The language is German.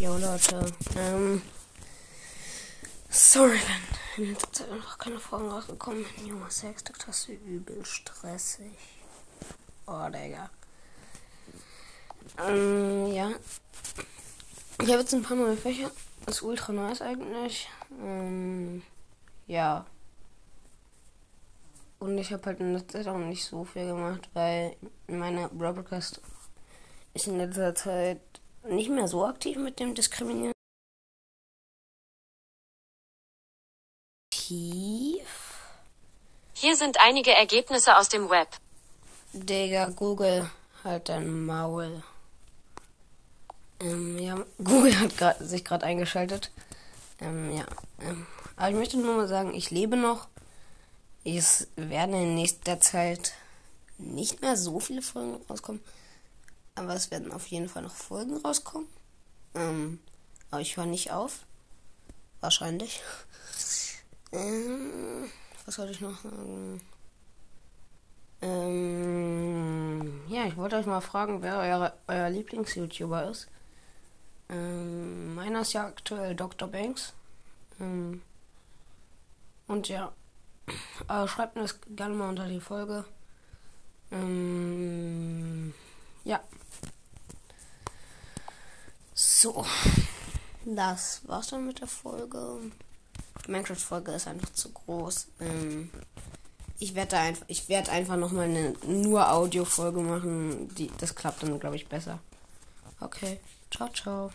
Jo Leute, ähm. Sorry, wenn in letzter Zeit noch keine Folgen rausgekommen sind. Junge, du übel stressig. Oh, Digga. Ähm, ja. Ich habe jetzt ein paar neue Fächer. Das ist ultra nice eigentlich. Ähm, ja. Und ich habe halt in letzter Zeit auch nicht so viel gemacht, weil meine Broadcast ist in letzter Zeit nicht mehr so aktiv mit dem Diskriminieren. Tief. Hier sind einige Ergebnisse aus dem Web. Digga, Google, halt dein Maul. Ähm, ja, Google hat grad, sich gerade eingeschaltet. Ähm, ja. Ähm, aber ich möchte nur mal sagen, ich lebe noch. Es werden in nächster Zeit nicht mehr so viele Folgen rauskommen. Aber es werden auf jeden Fall noch Folgen rauskommen. Ähm, aber ich höre nicht auf. Wahrscheinlich. Ähm, was wollte ich noch sagen? Ähm, ja, ich wollte euch mal fragen, wer euer, euer Lieblings-YouTuber ist. Ähm, meiner ist ja aktuell Dr. Banks. Ähm, und ja, äh, schreibt mir das gerne mal unter die Folge. Ähm, ja. So. Das war's dann mit der Folge. Die Minecraft-Folge ist einfach zu groß. Ähm, ich werde einfach, ich werde einfach noch eine nur Audio-Folge machen. Die, das klappt dann, glaube ich, besser. Okay. Ciao, ciao.